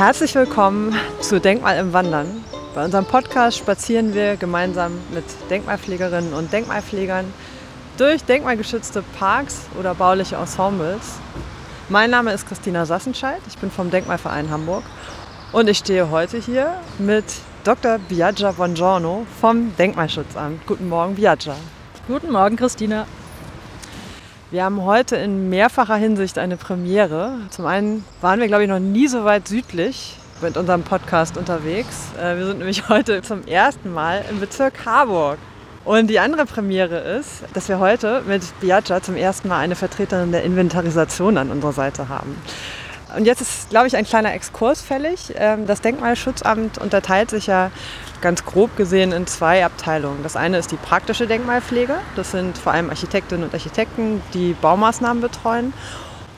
Herzlich willkommen zu Denkmal im Wandern. Bei unserem Podcast spazieren wir gemeinsam mit Denkmalpflegerinnen und Denkmalpflegern durch denkmalgeschützte Parks oder bauliche Ensembles. Mein Name ist Christina Sassenscheid, ich bin vom Denkmalverein Hamburg und ich stehe heute hier mit Dr. Biaggia Bongiorno vom Denkmalschutzamt. Guten Morgen, Biaggia. Guten Morgen, Christina. Wir haben heute in mehrfacher Hinsicht eine Premiere. Zum einen waren wir, glaube ich, noch nie so weit südlich mit unserem Podcast unterwegs. Äh, wir sind nämlich heute zum ersten Mal im Bezirk Harburg. Und die andere Premiere ist, dass wir heute mit Biaggia zum ersten Mal eine Vertreterin der Inventarisation an unserer Seite haben. Und jetzt ist, glaube ich, ein kleiner Exkurs fällig. Ähm, das Denkmalschutzamt unterteilt sich ja ganz grob gesehen in zwei Abteilungen. Das eine ist die praktische Denkmalpflege. Das sind vor allem Architektinnen und Architekten, die Baumaßnahmen betreuen.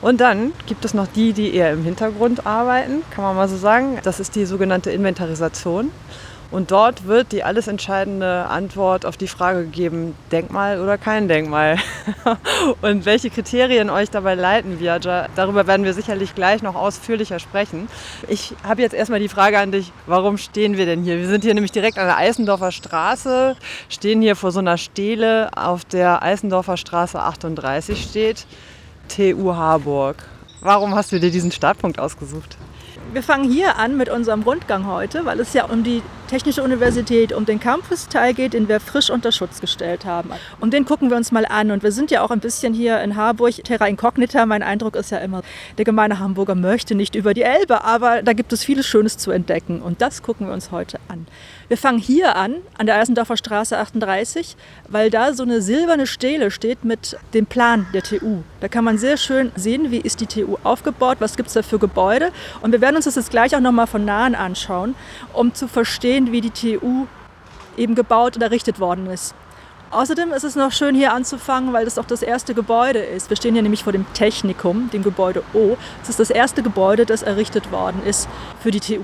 Und dann gibt es noch die, die eher im Hintergrund arbeiten, kann man mal so sagen. Das ist die sogenannte Inventarisation. Und dort wird die alles entscheidende Antwort auf die Frage gegeben, Denkmal oder kein Denkmal. und welche Kriterien euch dabei leiten, Viaja, darüber werden wir sicherlich gleich noch ausführlicher sprechen. Ich habe jetzt erstmal die Frage an dich, warum stehen wir denn hier? Wir sind hier nämlich direkt an der Eisendorfer Straße, stehen hier vor so einer Stele, auf der Eisendorfer Straße 38 steht, TU Harburg. Warum hast du dir diesen Startpunkt ausgesucht? Wir fangen hier an mit unserem Rundgang heute, weil es ja um die Technische Universität, um den Campus-Teil geht, den wir frisch unter Schutz gestellt haben. Und den gucken wir uns mal an. Und wir sind ja auch ein bisschen hier in Harburg, Terra Incognita. Mein Eindruck ist ja immer, der gemeine Hamburger möchte nicht über die Elbe, aber da gibt es vieles Schönes zu entdecken. Und das gucken wir uns heute an. Wir fangen hier an, an der Eisendorfer Straße 38, weil da so eine silberne Stele steht mit dem Plan der TU. Da kann man sehr schön sehen, wie ist die TU aufgebaut, was gibt es da für Gebäude. Und wir werden uns das jetzt gleich auch nochmal von nahen anschauen, um zu verstehen, sehen, wie die TU eben gebaut und errichtet worden ist. Außerdem ist es noch schön hier anzufangen, weil das auch das erste Gebäude ist. Wir stehen hier nämlich vor dem Technikum, dem Gebäude O. Es ist das erste Gebäude, das errichtet worden ist für die TU.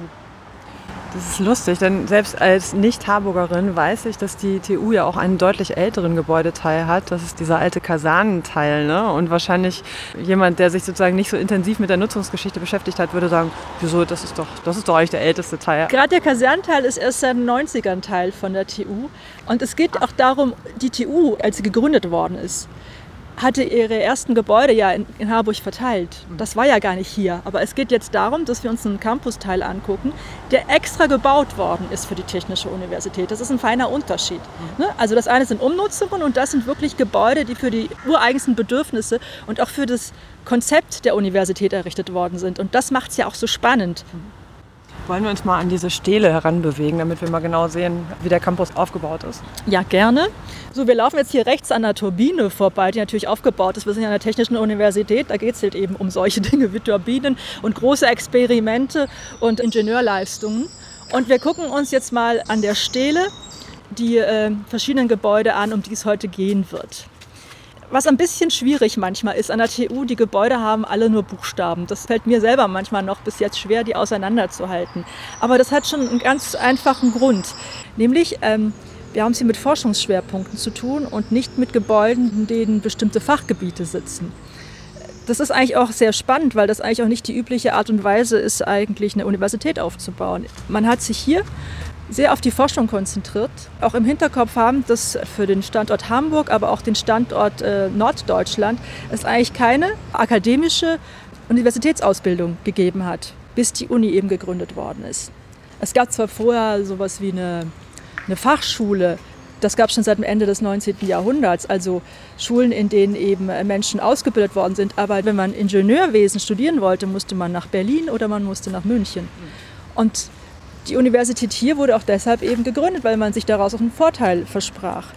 Das ist lustig, denn selbst als Nicht-Harburgerin weiß ich, dass die TU ja auch einen deutlich älteren Gebäudeteil hat. Das ist dieser alte Kasernenteil. Ne? Und wahrscheinlich jemand, der sich sozusagen nicht so intensiv mit der Nutzungsgeschichte beschäftigt hat, würde sagen, wieso, das ist doch, das ist doch eigentlich der älteste Teil. Gerade der Kasernenteil ist erst seit den 90ern Teil von der TU. Und es geht auch darum, die TU, als sie gegründet worden ist, hatte ihre ersten Gebäude ja in, in, Harburg verteilt. Das war ja gar nicht hier. Aber es geht jetzt darum, dass wir uns einen Campusteil angucken, der extra gebaut worden ist für die Technische Universität. Das ist ein feiner Unterschied. Ne? Also das eine sind Umnutzungen und das sind wirklich Gebäude, die für die ureigensten Bedürfnisse und auch für das Konzept der Universität errichtet worden sind. Und das macht es ja auch so spannend. Wollen wir uns mal an diese Stele heranbewegen, damit wir mal genau sehen, wie der Campus aufgebaut ist? Ja, gerne. So, wir laufen jetzt hier rechts an der Turbine vorbei, die natürlich aufgebaut ist. Wir sind ja an der Technischen Universität, da geht es halt eben um solche Dinge wie Turbinen und große Experimente und Ingenieurleistungen. Und wir gucken uns jetzt mal an der Stele die äh, verschiedenen Gebäude an, um die es heute gehen wird. Was ein bisschen schwierig manchmal ist an der TU, die Gebäude haben alle nur Buchstaben. Das fällt mir selber manchmal noch bis jetzt schwer, die auseinanderzuhalten. Aber das hat schon einen ganz einfachen Grund. Nämlich, ähm, wir haben es hier mit Forschungsschwerpunkten zu tun und nicht mit Gebäuden, in denen bestimmte Fachgebiete sitzen. Das ist eigentlich auch sehr spannend, weil das eigentlich auch nicht die übliche Art und Weise ist, eigentlich eine Universität aufzubauen. Man hat sich hier sehr auf die Forschung konzentriert, auch im Hinterkopf haben, dass für den Standort Hamburg, aber auch den Standort äh, Norddeutschland es eigentlich keine akademische Universitätsausbildung gegeben hat, bis die Uni eben gegründet worden ist. Es gab zwar vorher sowas wie eine, eine Fachschule, das gab es schon seit dem Ende des 19. Jahrhunderts, also Schulen, in denen eben Menschen ausgebildet worden sind. Aber wenn man Ingenieurwesen studieren wollte, musste man nach Berlin oder man musste nach München. Und die Universität hier wurde auch deshalb eben gegründet, weil man sich daraus auch einen Vorteil versprach.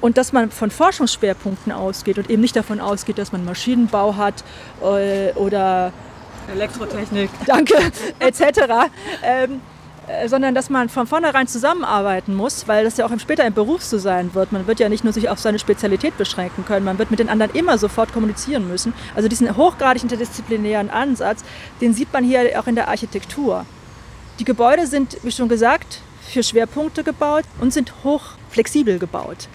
Und dass man von Forschungsschwerpunkten ausgeht und eben nicht davon ausgeht, dass man Maschinenbau hat äh, oder Elektrotechnik, danke, etc. Ähm, äh, sondern dass man von vornherein zusammenarbeiten muss, weil das ja auch später im Beruf so sein wird. Man wird ja nicht nur sich auf seine Spezialität beschränken können, man wird mit den anderen immer sofort kommunizieren müssen. Also diesen hochgradig interdisziplinären Ansatz, den sieht man hier auch in der Architektur. Die Gebäude sind, wie schon gesagt, für Schwerpunkte gebaut und sind hoch flexibel gebaut.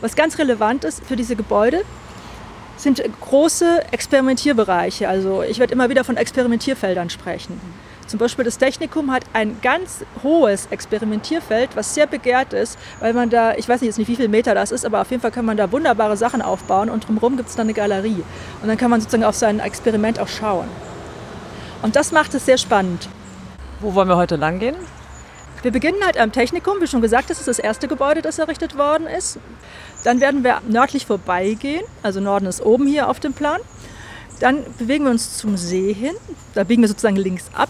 Was ganz relevant ist für diese Gebäude, sind große Experimentierbereiche. Also ich werde immer wieder von Experimentierfeldern sprechen. Zum Beispiel das Technikum hat ein ganz hohes Experimentierfeld, was sehr begehrt ist, weil man da, ich weiß nicht jetzt nicht, wie viele Meter das ist, aber auf jeden Fall kann man da wunderbare Sachen aufbauen und drumherum gibt es dann eine Galerie. Und dann kann man sozusagen auf sein Experiment auch schauen. Und das macht es sehr spannend. Wo wollen wir heute lang gehen? Wir beginnen halt am Technikum, wie schon gesagt, das ist das erste Gebäude, das errichtet worden ist. Dann werden wir nördlich vorbeigehen, also Norden ist oben hier auf dem Plan. Dann bewegen wir uns zum See hin, da biegen wir sozusagen links ab.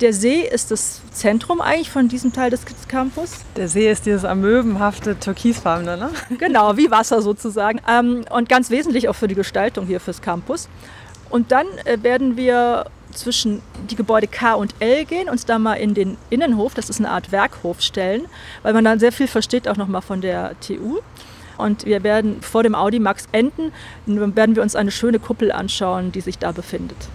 Der See ist das Zentrum eigentlich von diesem Teil des Campus. Der See ist dieses amöbenhafte Türkisfarbene, ne? Genau, wie Wasser sozusagen. Ähm, und ganz wesentlich auch für die Gestaltung hier fürs Campus. Und dann äh, werden wir zwischen die Gebäude K und L gehen, uns da mal in den Innenhof, das ist eine Art Werkhof, stellen, weil man dann sehr viel versteht auch nochmal von der TU. Und wir werden vor dem Audi Max enden, dann werden wir uns eine schöne Kuppel anschauen, die sich da befindet.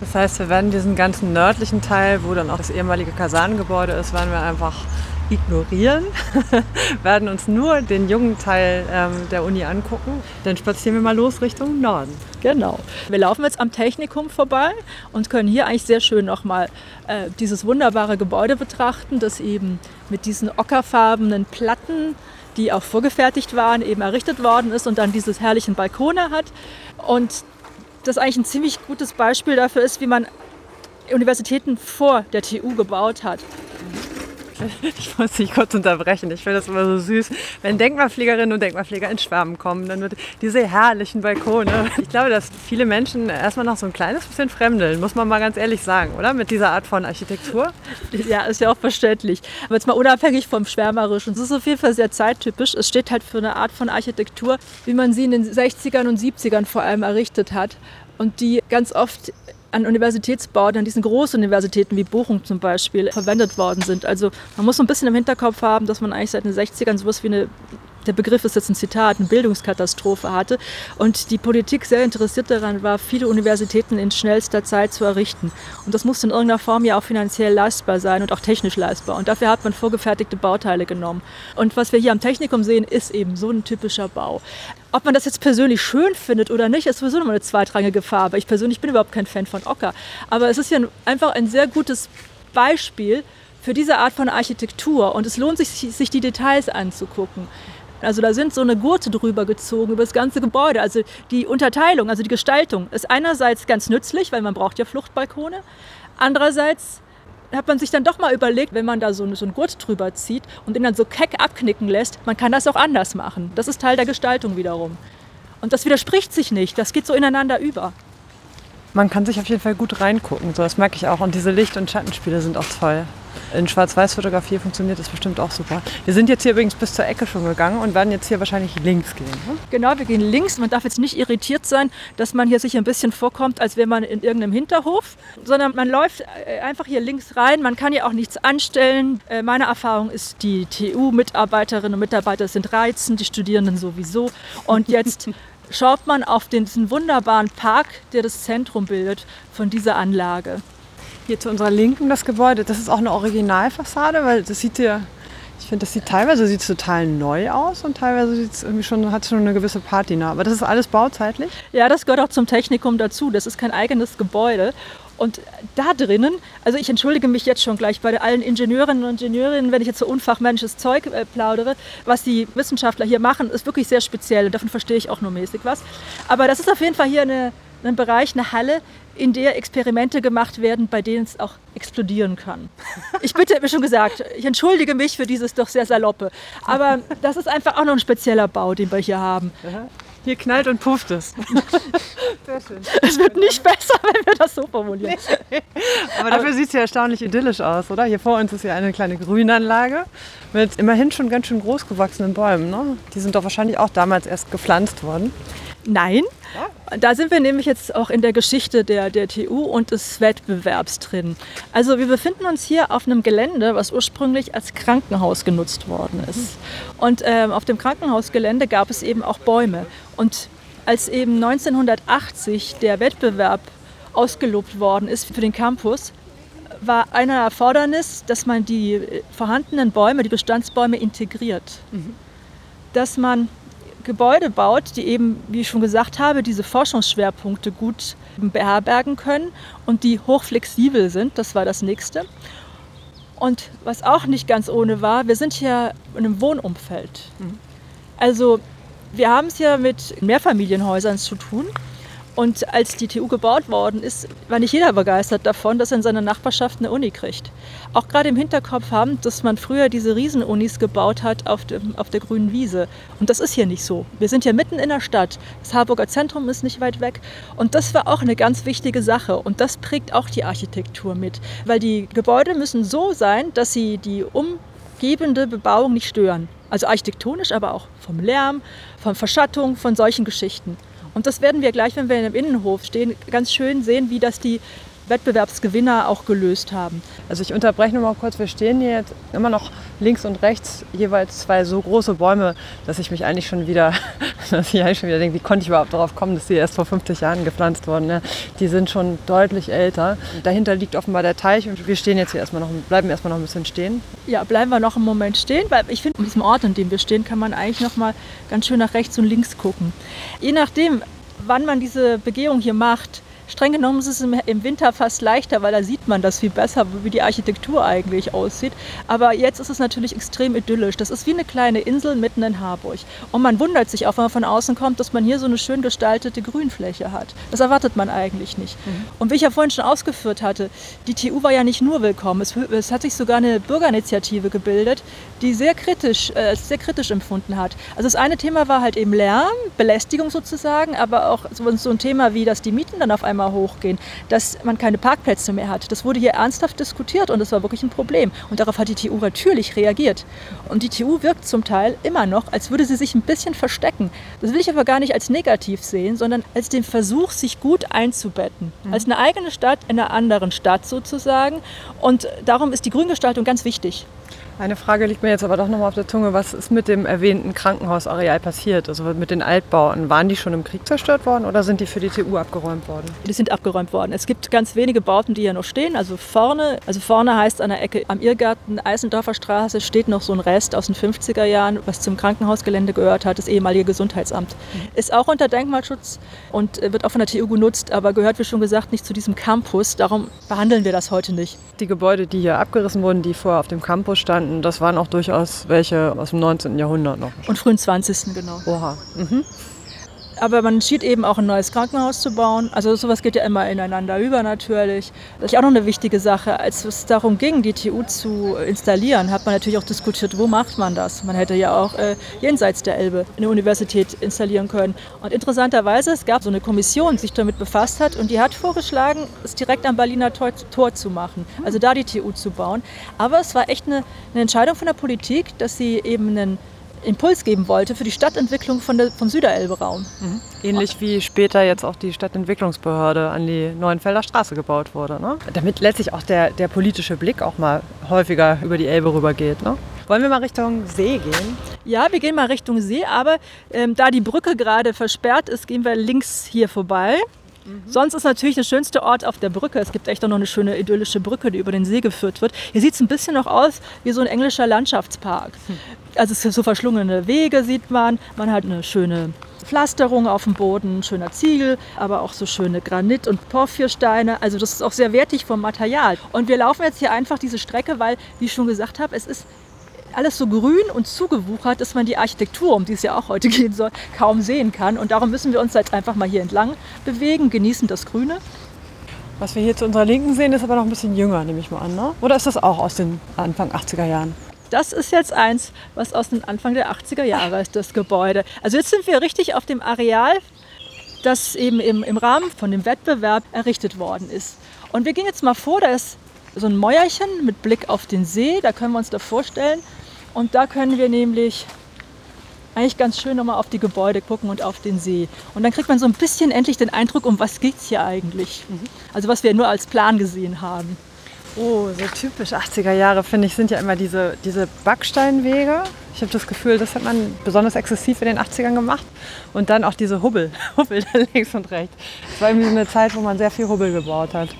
Das heißt, wir werden diesen ganzen nördlichen Teil, wo dann auch das ehemalige Kasernengebäude ist, werden wir einfach ignorieren, werden uns nur den jungen Teil ähm, der Uni angucken. Dann spazieren wir mal los Richtung Norden. Genau. Wir laufen jetzt am Technikum vorbei und können hier eigentlich sehr schön nochmal äh, dieses wunderbare Gebäude betrachten, das eben mit diesen ockerfarbenen Platten, die auch vorgefertigt waren, eben errichtet worden ist und dann dieses herrlichen Balkone hat. Und das eigentlich ein ziemlich gutes Beispiel dafür ist, wie man Universitäten vor der TU gebaut hat. Ich muss dich kurz unterbrechen. Ich finde das immer so süß, wenn Denkmalpflegerinnen und Denkmalpfleger in Schwärmen kommen, dann wird diese herrlichen Balkone. Ich glaube, dass viele Menschen erstmal noch so ein kleines bisschen fremdeln, muss man mal ganz ehrlich sagen, oder? Mit dieser Art von Architektur. Ja, ist ja auch verständlich. Aber jetzt mal unabhängig vom Schwärmerischen. Es ist auf jeden Fall sehr zeittypisch. Es steht halt für eine Art von Architektur, wie man sie in den 60ern und 70ern vor allem errichtet hat und die ganz oft an Universitätsbauten, an diesen Großuniversitäten wie Bochum zum Beispiel, verwendet worden sind. Also man muss so ein bisschen im Hinterkopf haben, dass man eigentlich seit den 60ern sowas wie eine der Begriff ist jetzt ein Zitat, eine Bildungskatastrophe hatte und die Politik sehr interessiert daran war, viele Universitäten in schnellster Zeit zu errichten. Und das musste in irgendeiner Form ja auch finanziell leistbar sein und auch technisch leistbar. Und dafür hat man vorgefertigte Bauteile genommen. Und was wir hier am Technikum sehen, ist eben so ein typischer Bau. Ob man das jetzt persönlich schön findet oder nicht, ist sowieso noch eine zweitrangige Farbe. Ich persönlich bin überhaupt kein Fan von Ocker. Aber es ist ja einfach ein sehr gutes Beispiel für diese Art von Architektur. Und es lohnt sich, sich die Details anzugucken. Also da sind so eine Gurte drüber gezogen über das ganze Gebäude. Also die Unterteilung, also die Gestaltung ist einerseits ganz nützlich, weil man braucht ja Fluchtbalkone. Andererseits hat man sich dann doch mal überlegt, wenn man da so, so einen Gurt drüber zieht und den dann so keck abknicken lässt, man kann das auch anders machen. Das ist Teil der Gestaltung wiederum. Und das widerspricht sich nicht, das geht so ineinander über. Man kann sich auf jeden Fall gut reingucken, so das merke ich auch. Und diese Licht- und Schattenspiele sind auch toll. In Schwarz-Weiß-Fotografie funktioniert das bestimmt auch super. Wir sind jetzt hier übrigens bis zur Ecke schon gegangen und werden jetzt hier wahrscheinlich links gehen. Ne? Genau, wir gehen links. Man darf jetzt nicht irritiert sein, dass man hier sich ein bisschen vorkommt, als wäre man in irgendeinem Hinterhof, sondern man läuft äh, einfach hier links rein. Man kann hier auch nichts anstellen. Äh, meine Erfahrung ist, die TU-Mitarbeiterinnen und Mitarbeiter sind reizend, die Studierenden sowieso. Und jetzt schaut man auf den, diesen wunderbaren Park, der das Zentrum bildet von dieser Anlage. Hier zu unserer Linken das Gebäude, das ist auch eine Originalfassade, weil das sieht ja, ich finde, das sieht teilweise sieht total neu aus und teilweise sieht es irgendwie schon, hat schon eine gewisse Patina. Aber das ist alles bauzeitlich? Ja, das gehört auch zum Technikum dazu. Das ist kein eigenes Gebäude. Und da drinnen, also ich entschuldige mich jetzt schon gleich bei allen Ingenieurinnen und Ingenieurinnen, wenn ich jetzt so unfachmännisches Zeug äh, plaudere, was die Wissenschaftler hier machen, ist wirklich sehr speziell und davon verstehe ich auch nur mäßig was. Aber das ist auf jeden Fall hier eine, ein Bereich, eine Halle, in der Experimente gemacht werden, bei denen es auch explodieren kann. Ich bitte, habe schon gesagt, ich entschuldige mich für dieses doch sehr saloppe. Aber das ist einfach auch noch ein spezieller Bau, den wir hier haben. Hier knallt und pufft es. Sehr schön. Es wird nicht besser, wenn wir das so formulieren. Aber dafür sieht es ja erstaunlich idyllisch aus, oder? Hier vor uns ist ja eine kleine Grünanlage mit immerhin schon ganz schön groß gewachsenen Bäumen. Ne? Die sind doch wahrscheinlich auch damals erst gepflanzt worden. Nein, da sind wir nämlich jetzt auch in der Geschichte der, der TU und des Wettbewerbs drin. Also wir befinden uns hier auf einem Gelände, was ursprünglich als Krankenhaus genutzt worden ist. Und ähm, auf dem Krankenhausgelände gab es eben auch Bäume. Und als eben 1980 der Wettbewerb ausgelobt worden ist für den Campus, war eine Erfordernis, dass man die vorhandenen Bäume, die Bestandsbäume integriert. Mhm. Dass man Gebäude baut, die eben, wie ich schon gesagt habe, diese Forschungsschwerpunkte gut beherbergen können und die hochflexibel sind. Das war das nächste. Und was auch nicht ganz ohne war, wir sind hier in einem Wohnumfeld. Mhm. Also wir haben es hier mit Mehrfamilienhäusern zu tun. Und als die TU gebaut worden ist, war nicht jeder begeistert davon, dass er in seiner Nachbarschaft eine Uni kriegt. Auch gerade im Hinterkopf haben, dass man früher diese Riesenunis gebaut hat auf, dem, auf der grünen Wiese. Und das ist hier nicht so. Wir sind hier mitten in der Stadt. Das Harburger Zentrum ist nicht weit weg. Und das war auch eine ganz wichtige Sache. Und das prägt auch die Architektur mit. Weil die Gebäude müssen so sein, dass sie die umgebende Bebauung nicht stören. Also architektonisch, aber auch vom Lärm, von Verschattung, von solchen Geschichten. Und das werden wir gleich, wenn wir im Innenhof stehen, ganz schön sehen, wie das die Wettbewerbsgewinner auch gelöst haben. Also ich unterbreche nur mal kurz, wir stehen hier jetzt immer noch links und rechts jeweils zwei so große Bäume, dass ich mich eigentlich schon wieder, dass ich eigentlich schon wieder denke, wie konnte ich überhaupt darauf kommen, dass die erst vor 50 Jahren gepflanzt wurden. Ne? Die sind schon deutlich älter. Dahinter liegt offenbar der Teich und wir stehen jetzt hier erstmal noch, bleiben erstmal noch ein bisschen stehen. Ja, bleiben wir noch einen Moment stehen, weil ich finde, an diesem Ort, an dem wir stehen, kann man eigentlich noch mal ganz schön nach rechts und links gucken. Je nachdem, wann man diese Begehung hier macht, Streng genommen ist es im Winter fast leichter, weil da sieht man das viel besser, wie die Architektur eigentlich aussieht. Aber jetzt ist es natürlich extrem idyllisch. Das ist wie eine kleine Insel mitten in Harburg. Und man wundert sich auch, wenn man von außen kommt, dass man hier so eine schön gestaltete Grünfläche hat. Das erwartet man eigentlich nicht. Mhm. Und wie ich ja vorhin schon ausgeführt hatte, die TU war ja nicht nur willkommen. Es, es hat sich sogar eine Bürgerinitiative gebildet, die sehr kritisch, äh, sehr kritisch empfunden hat. Also das eine Thema war halt eben Lärm, Belästigung sozusagen, aber auch so, so ein Thema wie, dass die Mieten dann auf einmal einmal hochgehen, dass man keine Parkplätze mehr hat. Das wurde hier ernsthaft diskutiert und das war wirklich ein Problem. Und darauf hat die TU natürlich reagiert. Und die TU wirkt zum Teil immer noch, als würde sie sich ein bisschen verstecken. Das will ich aber gar nicht als negativ sehen, sondern als den Versuch, sich gut einzubetten. Mhm. Als eine eigene Stadt in einer anderen Stadt sozusagen. Und darum ist die Grüngestaltung ganz wichtig. Eine Frage liegt mir jetzt aber doch noch mal auf der Zunge. Was ist mit dem erwähnten Krankenhausareal passiert? Also mit den Altbauten. Waren die schon im Krieg zerstört worden oder sind die für die TU abgeräumt worden? Die sind abgeräumt worden. Es gibt ganz wenige Bauten, die hier noch stehen. Also vorne, also vorne heißt an der Ecke am Irrgarten Eisendorfer Straße steht noch so ein Rest aus den 50er Jahren, was zum Krankenhausgelände gehört hat, das ehemalige Gesundheitsamt. Mhm. Ist auch unter Denkmalschutz und wird auch von der TU genutzt, aber gehört, wie schon gesagt, nicht zu diesem Campus. Darum behandeln wir das heute nicht. Die Gebäude, die hier abgerissen wurden, die vorher auf dem Campus standen, standen. Das waren auch durchaus welche aus dem 19. Jahrhundert noch. Und frühen 20. genau. Oha. Mhm. Aber man schied eben auch ein neues Krankenhaus zu bauen. Also sowas geht ja immer ineinander über natürlich. Das ist auch noch eine wichtige Sache. Als es darum ging, die TU zu installieren, hat man natürlich auch diskutiert, wo macht man das. Man hätte ja auch äh, jenseits der Elbe eine Universität installieren können. Und interessanterweise, es gab so eine Kommission, die sich damit befasst hat und die hat vorgeschlagen, es direkt am Berliner Tor, Tor zu machen. Also da die TU zu bauen. Aber es war echt eine, eine Entscheidung von der Politik, dass sie eben einen Impuls geben wollte für die Stadtentwicklung von der, vom Süderelbe-Raum. Mhm. Ähnlich wie später jetzt auch die Stadtentwicklungsbehörde an die Neuenfelder Straße gebaut wurde. Ne? Damit letztlich auch der, der politische Blick auch mal häufiger über die Elbe rübergeht. Ne? Wollen wir mal Richtung See gehen? Ja, wir gehen mal Richtung See, aber ähm, da die Brücke gerade versperrt ist, gehen wir links hier vorbei. Mhm. Sonst ist natürlich der schönste Ort auf der Brücke. Es gibt echt auch noch eine schöne idyllische Brücke, die über den See geführt wird. Hier sieht es ein bisschen noch aus wie so ein englischer Landschaftspark. Hm. Also es sind so verschlungene Wege sieht man. Man hat eine schöne Pflasterung auf dem Boden, schöner Ziegel, aber auch so schöne Granit- und Porphyrsteine. Also das ist auch sehr wertig vom Material. Und wir laufen jetzt hier einfach diese Strecke, weil, wie ich schon gesagt habe, es ist alles so grün und zugewuchert, dass man die Architektur, um die es ja auch heute gehen soll, kaum sehen kann. Und darum müssen wir uns jetzt einfach mal hier entlang bewegen, genießen das Grüne. Was wir hier zu unserer Linken sehen, ist aber noch ein bisschen jünger, nehme ich mal an. Ne? Oder ist das auch aus den Anfang 80er Jahren? Das ist jetzt eins, was aus dem Anfang der 80er Jahre ist, das Gebäude. Also jetzt sind wir richtig auf dem Areal, das eben im, im Rahmen von dem Wettbewerb errichtet worden ist. Und wir gehen jetzt mal vor, da ist so ein Mäuerchen mit Blick auf den See, da können wir uns da vorstellen. Und da können wir nämlich eigentlich ganz schön nochmal auf die Gebäude gucken und auf den See. Und dann kriegt man so ein bisschen endlich den Eindruck, um was geht es hier eigentlich. Mhm. Also was wir nur als Plan gesehen haben. Oh, so typisch 80er Jahre, finde ich, sind ja immer diese, diese Backsteinwege. Ich habe das Gefühl, das hat man besonders exzessiv in den 80ern gemacht. Und dann auch diese Hubbel, Hubbel links und rechts. Es war irgendwie eine Zeit, wo man sehr viel Hubbel gebaut hat.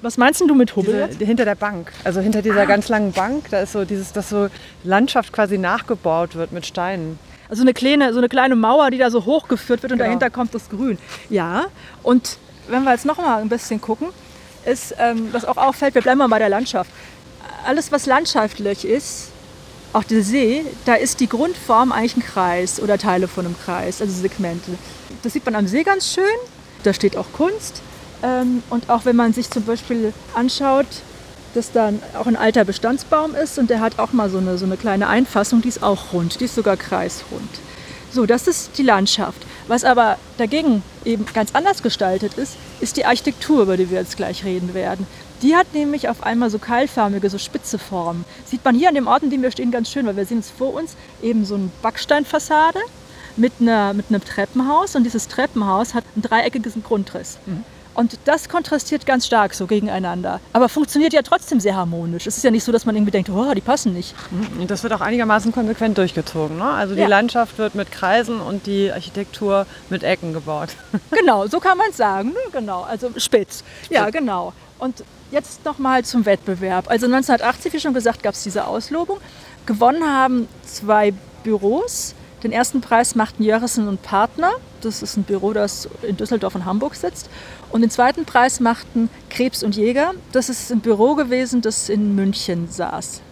Was meinst du mit Hubbel? Diese, hinter der Bank, also hinter dieser ah. ganz langen Bank, da ist so dieses, dass so Landschaft quasi nachgebaut wird mit Steinen. Also eine kleine, so eine kleine Mauer, die da so hochgeführt wird und Genau. dahinter kommt das Grün. Ja, und wenn wir jetzt noch mal ein bisschen gucken, ist, ähm, was auch auffällt, wir bleiben mal bei der Landschaft. Alles, was landschaftlich ist, auch der See, da ist die Grundform eigentlich ein Kreis oder Teile von einem Kreis, also Segmente. Das sieht man am See ganz schön. Da steht auch Kunst. Ähm, und auch wenn man sich zum Beispiel anschaut, dass da auch ein alter Bestandsbaum ist und der hat auch mal so eine, so eine kleine Einfassung, die ist auch rund, die ist sogar kreisrund. So, das ist die Landschaft. Was aber dagegen eben ganz anders gestaltet ist, ist die Architektur, über die wir jetzt gleich reden werden. Die hat nämlich auf einmal so keilförmige, so spitze Formen. Sieht man hier an dem Ort, in dem wir stehen, ganz schön, weil wir sehen jetzt vor uns eben so eine Backsteinfassade mit, einer, mit einem Treppenhaus und dieses Treppenhaus hat einen dreieckigen Grundriss. Und das kontrastiert ganz stark so gegeneinander. Aber funktioniert ja trotzdem sehr harmonisch. Es ist ja nicht so, dass man irgendwie denkt, oh, die passen nicht. Und das wird auch einigermaßen konsequent durchgezogen. Ne? Also die Ja. Landschaft wird mit Kreisen und die Architektur mit Ecken gebaut. Genau, so kann man es sagen. Ne? Genau, also spitz. Ja, genau. Und jetzt nochmal zum Wettbewerb. Also 1980, wie schon gesagt, gab es diese Auslobung. Gewonnen haben zwei Büros. Den ersten Preis machten Jörrissen und Partner. Das ist ein Büro, das in Düsseldorf und Hamburg sitzt. Und den zweiten Preis machten Krebs und Jäger. Das ist ein Büro gewesen, das in München saß.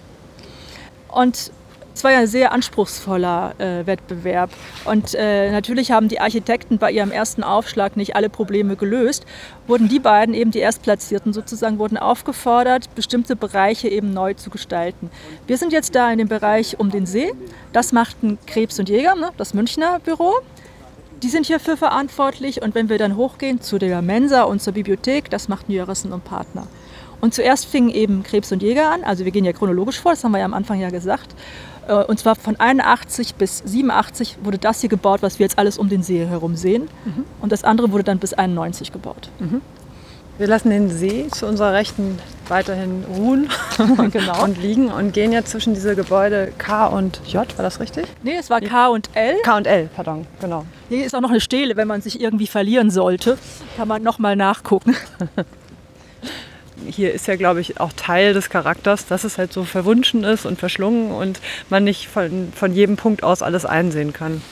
Und es war ja ein sehr anspruchsvoller äh, Wettbewerb. Und äh, natürlich haben die Architekten bei ihrem ersten Aufschlag nicht alle Probleme gelöst. Wurden die beiden, eben die Erstplatzierten sozusagen, wurden aufgefordert, bestimmte Bereiche eben neu zu gestalten. Wir sind jetzt da in dem Bereich um den See. Das machten Krebs und Jäger, ne, das Münchner Büro. Die sind hierfür verantwortlich. Und wenn wir dann hochgehen zu der Mensa und zur Bibliothek, das machten Jörissen und Partner. Und zuerst fingen eben Krebs und Jäger an. Also wir gehen ja chronologisch vor, das haben wir ja am Anfang ja gesagt. Äh, Und zwar von 81 bis 87 wurde das hier gebaut, was wir jetzt alles um den See herum sehen. Und das andere wurde dann bis 91 gebaut. Wir lassen den See zu unserer Rechten weiterhin ruhen Genau. und liegen und gehen jetzt zwischen diese Gebäude K und J, war das richtig? Nee, es war K und L. K und L, pardon, genau. Hier ist auch noch eine Stele, wenn man sich irgendwie verlieren sollte. Kann man nochmal nachgucken. Hier ist ja, glaube ich, auch Teil des Charakters, dass es halt so verwunschen ist und verschlungen und man nicht von, von jedem Punkt aus alles einsehen kann.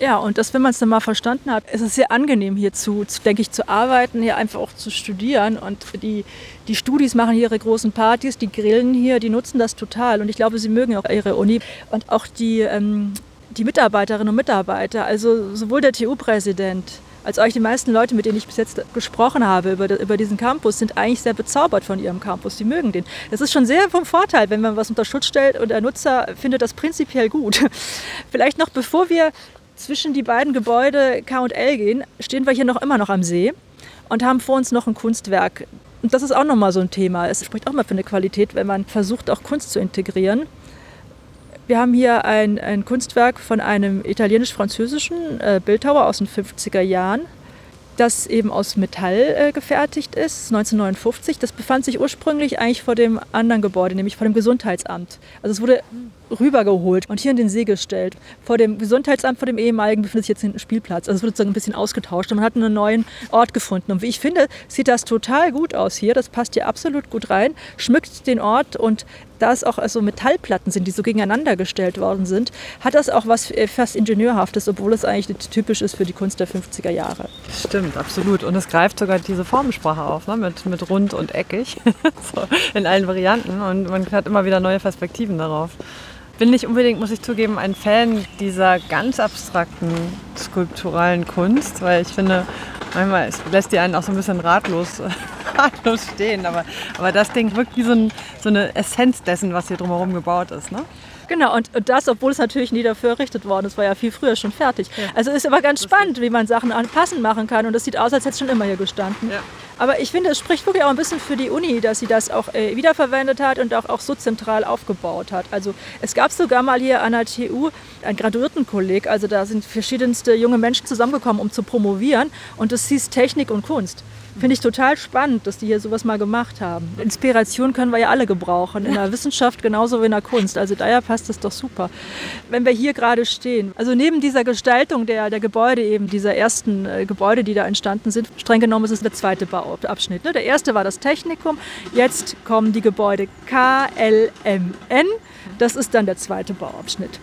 Ja, und das, wenn man es dann mal verstanden hat, ist es sehr angenehm hier zu, zu, denke ich, zu arbeiten, hier einfach auch zu studieren. Und die, die Studis machen hier ihre großen Partys, die grillen hier, die nutzen das total. Und ich glaube, sie mögen auch ihre Uni. Und auch die, ähm, die Mitarbeiterinnen und Mitarbeiter, also sowohl der TU-Präsident als auch die meisten Leute, mit denen ich bis jetzt gesprochen habe über, über diesen Campus, sind eigentlich sehr bezaubert von ihrem Campus. Die mögen den. Das ist schon sehr vom Vorteil, wenn man was unter Schutz stellt und der Nutzer findet das prinzipiell gut. Vielleicht noch bevor wir zwischen die beiden Gebäude K und L gehen, stehen wir hier noch immer noch am See und haben vor uns noch ein Kunstwerk. Und das ist auch nochmal so ein Thema. Es spricht auch mal für eine Qualität, wenn man versucht, auch Kunst zu integrieren. Wir haben hier ein, ein Kunstwerk von einem italienisch-französischen äh, Bildhauer aus den 50er Jahren, das eben aus Metall äh, gefertigt ist, 1959. Das befand sich ursprünglich eigentlich vor dem anderen Gebäude, nämlich vor dem Gesundheitsamt. Also es wurde rübergeholt und hier in den See gestellt. Vor dem Gesundheitsamt, vor dem ehemaligen, befindet sich jetzt hinten ein Spielplatz. Also es wurde sozusagen ein bisschen ausgetauscht und man hat einen neuen Ort gefunden. Und wie ich finde, sieht das total gut aus hier. Das passt hier absolut gut rein, schmückt den Ort und da es auch also Metallplatten sind, die so gegeneinander gestellt worden sind, hat das auch was äh, fast Ingenieurhaftes, obwohl es eigentlich typisch ist für die Kunst der 50er Jahre. Stimmt, absolut. Und es greift sogar diese Formensprache auf, ne? mit, mit rund und eckig, so, in allen Varianten. Und man hat immer wieder neue Perspektiven darauf. Bin nicht unbedingt, muss ich zugeben, ein Fan dieser ganz abstrakten skulpturalen Kunst, weil ich finde, manchmal es lässt die einen auch so ein bisschen ratlos, ratlos stehen. Aber, aber das Ding wirkt wie so, ein, so eine Essenz dessen, was hier drumherum gebaut ist. Ne? Genau, und, und das, obwohl es natürlich nie dafür errichtet worden ist, war ja viel früher schon fertig. Also ist aber ganz spannend, wie man Sachen an- passend machen kann. Und es sieht aus, als hätte es schon immer hier gestanden. Ja. Aber ich finde, es spricht wirklich auch ein bisschen für die Uni, dass sie das auch äh, wiederverwendet hat und auch, auch so zentral aufgebaut hat. Also es gab sogar mal hier an der TU ein Graduiertenkolleg, also da sind verschiedenste junge Menschen zusammengekommen, um zu promovieren. Und das hieß Technik und Kunst. Finde ich total spannend, dass die hier sowas mal gemacht haben. Inspiration können wir ja alle gebrauchen, in der Wissenschaft genauso wie in der Kunst. Also daher passt das doch super. Wenn wir hier gerade stehen, also neben dieser Gestaltung der, der Gebäude eben, dieser ersten äh, Gebäude, die da entstanden sind, streng genommen ist es der zweite Bauabschnitt. Ne? Der erste war das Technikum, jetzt kommen die Gebäude K, L, M, N. Das ist dann der zweite Bauabschnitt.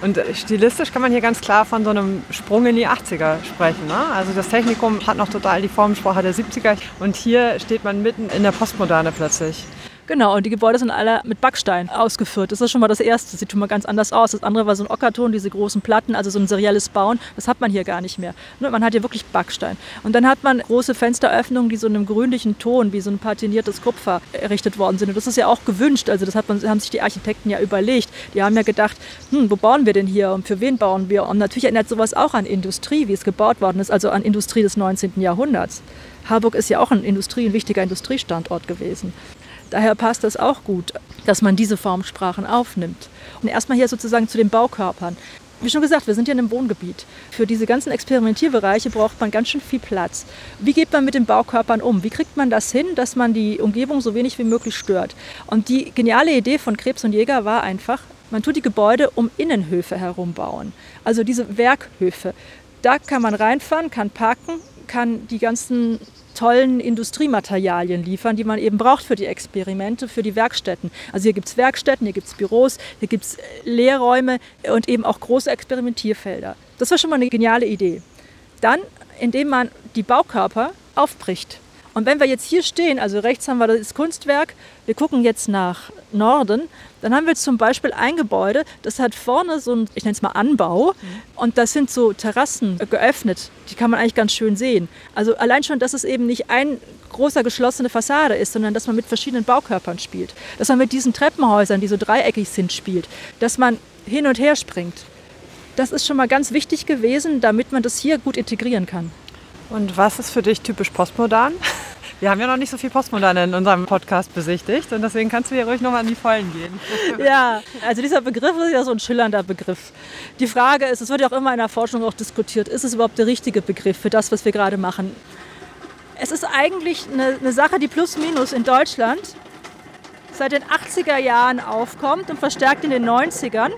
Und stilistisch kann man hier ganz klar von so einem Sprung in die 80er sprechen. Ne? Also das Technikum hat noch total die Formensprache der 70er und hier steht man mitten in der Postmoderne plötzlich. Genau, und die Gebäude sind alle mit Backstein ausgeführt. Das ist schon mal das Erste. Sieht schon mal ganz anders aus. Das andere war so ein Ockerton, diese großen Platten, also so ein serielles Bauen. Das hat man hier gar nicht mehr. Man hat hier wirklich Backstein. Und dann hat man große Fensteröffnungen, die so in einem grünlichen Ton, wie so ein patiniertes Kupfer errichtet worden sind. Und das ist ja auch gewünscht. Also das hat man, haben sich die Architekten ja überlegt. Die haben ja gedacht, hm, wo bauen wir denn hier und für wen bauen wir? Und natürlich erinnert sowas auch an Industrie, wie es gebaut worden ist, also an Industrie des 19. Jahrhunderts. Harburg ist ja auch ein Industrie, ein wichtiger Industriestandort gewesen. Daher passt das auch gut, dass man diese Formsprachen aufnimmt. Und erstmal hier sozusagen zu den Baukörpern. Wie schon gesagt, wir sind ja in einem Wohngebiet. Für diese ganzen Experimentierbereiche braucht man ganz schön viel Platz. Wie geht man mit den Baukörpern um? Wie kriegt man das hin, dass man die Umgebung so wenig wie möglich stört? Und die geniale Idee von Krebs und Jäger war einfach, man tut die Gebäude um Innenhöfe herum bauen. Also diese Werkhöfe. Da kann man reinfahren, kann parken, kann die ganzen tollen Industriematerialien liefern, die man eben braucht für die Experimente, für die Werkstätten. Also hier gibt es Werkstätten, hier gibt es Büros, hier gibt es äh, Lehrräume und eben auch große Experimentierfelder. Das war schon mal eine geniale Idee. Dann, indem man die Baukörper aufbricht. Und wenn wir jetzt hier stehen, also rechts haben wir das Kunstwerk, wir gucken jetzt nach Norden, dann haben wir zum Beispiel ein Gebäude, das hat vorne so ein, ich nenne es mal Anbau, und das sind so Terrassen geöffnet, die kann man eigentlich ganz schön sehen. Also allein schon, dass es eben nicht ein großer geschlossene Fassade ist, sondern dass man mit verschiedenen Baukörpern spielt, dass man mit diesen Treppenhäusern, die so dreieckig sind, spielt, dass man hin und her springt. Das ist schon mal ganz wichtig gewesen, damit man das hier gut integrieren kann. Und was ist für dich typisch postmodern? Wir haben ja noch nicht so viel Postmoderne in unserem Podcast besichtigt und deswegen kannst du hier ruhig nochmal an die Vollen gehen. Ja, also dieser Begriff ist ja so ein schillernder Begriff. Die Frage ist, es wird ja auch immer in der Forschung auch diskutiert, ist es überhaupt der richtige Begriff für das, was wir gerade machen? Es ist eigentlich eine, eine Sache, die plus minus in Deutschland seit den 80er Jahren aufkommt und verstärkt in den 90ern.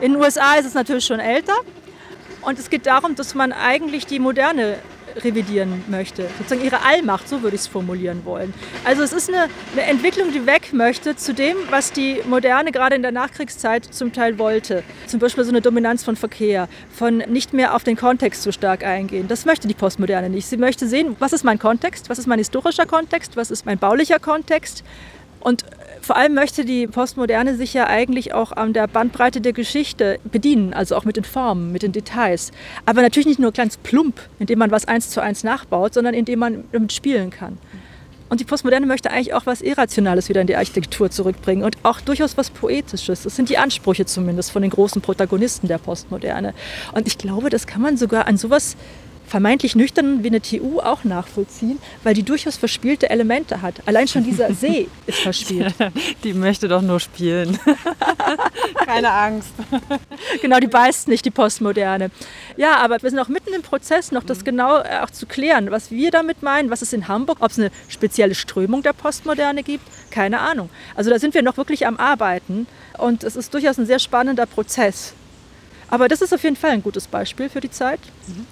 In den USA ist es natürlich schon älter. Und es geht darum, dass man eigentlich die moderne revidieren möchte. Sozusagen ihre Allmacht, so würde ich es formulieren wollen. Also es ist eine, eine, Entwicklung, die weg möchte zu dem, was die Moderne gerade in der Nachkriegszeit zum Teil wollte. Zum Beispiel so eine Dominanz von Verkehr, von nicht mehr auf den Kontext so stark eingehen. Das möchte die Postmoderne nicht. Sie möchte sehen, was ist mein Kontext, was ist mein historischer Kontext, was ist mein baulicher Kontext. Und vor allem möchte die Postmoderne sich ja eigentlich auch an der Bandbreite der Geschichte bedienen, also auch mit den Formen, mit den Details. Aber natürlich nicht nur ganz plump, indem man was eins zu eins nachbaut, sondern indem man damit spielen kann. Und die Postmoderne möchte eigentlich auch was Irrationales wieder in die Architektur zurückbringen und auch durchaus was Poetisches. Das sind die Ansprüche zumindest von den großen Protagonisten der Postmoderne. Und ich glaube, das kann man sogar an sowas vermeintlich nüchternen wie eine TU auch nachvollziehen, weil die durchaus verspielte Elemente hat. Allein schon dieser See ist verspielt. Die möchte doch nur spielen. Keine Angst. Genau, die beißt nicht, die Postmoderne. Ja, aber wir sind auch mitten im Prozess, noch das mhm. genau äh, auch zu klären, was wir damit meinen, was es in Hamburg, ob es eine spezielle Strömung der Postmoderne gibt, keine Ahnung. Also da sind wir noch wirklich am Arbeiten und es ist durchaus ein sehr spannender Prozess. Aber das ist auf jeden Fall ein gutes Beispiel für die Zeit. Mhm.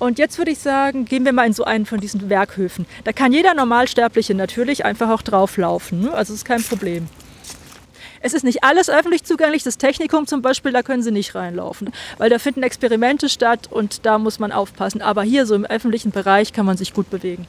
Und jetzt würde ich sagen, gehen wir mal in so einen von diesen Werkhöfen. Da kann jeder Normalsterbliche natürlich einfach auch drauflaufen. Ne? Also ist kein Problem. Es ist nicht alles öffentlich zugänglich. Das Technikum zum Beispiel, da können Sie nicht reinlaufen, weil da finden Experimente statt und da muss man aufpassen. Aber hier so im öffentlichen Bereich kann man sich gut bewegen.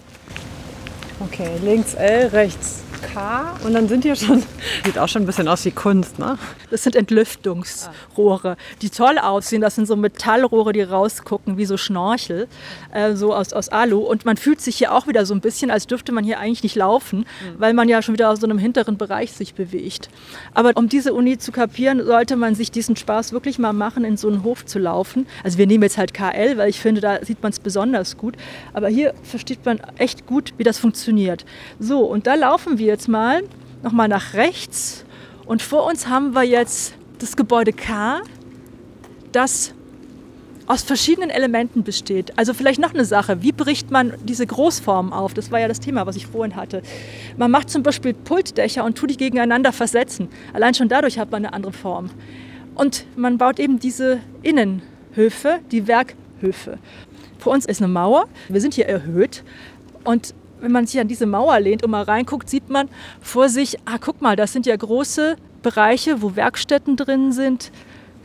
Okay, links L, rechts K und dann sind hier schon, sieht auch schon ein bisschen aus wie Kunst, ne? Das sind Entlüftungsrohre, die toll aussehen. Das sind so Metallrohre, die rausgucken wie so Schnorchel, äh, so aus, aus Alu. Und man fühlt sich hier auch wieder so ein bisschen, als dürfte man hier eigentlich nicht laufen, mhm. weil man ja schon wieder aus so einem hinteren Bereich sich bewegt. Aber um diese Uni zu kapieren, sollte man sich diesen Spaß wirklich mal machen, in so einen Hof zu laufen. Also wir nehmen jetzt halt KL, weil ich finde, da sieht man es besonders gut. Aber hier versteht man echt gut, wie das funktioniert. So, und da laufen wir jetzt mal nochmal nach rechts und vor uns haben wir jetzt das Gebäude K, das aus verschiedenen Elementen besteht. Also vielleicht noch eine Sache, wie bricht man diese Großformen auf? Das war ja das Thema, was ich vorhin hatte. Man macht zum Beispiel Pultdächer und tut die gegeneinander versetzen. Allein schon dadurch hat man eine andere Form. Und man baut eben diese Innenhöfe, die Werkhöfe. Vor uns ist eine Mauer, wir sind hier erhöht und wenn man sich an diese Mauer lehnt und mal reinguckt, sieht man vor sich, ah, guck mal, das sind ja große Bereiche, wo Werkstätten drin sind,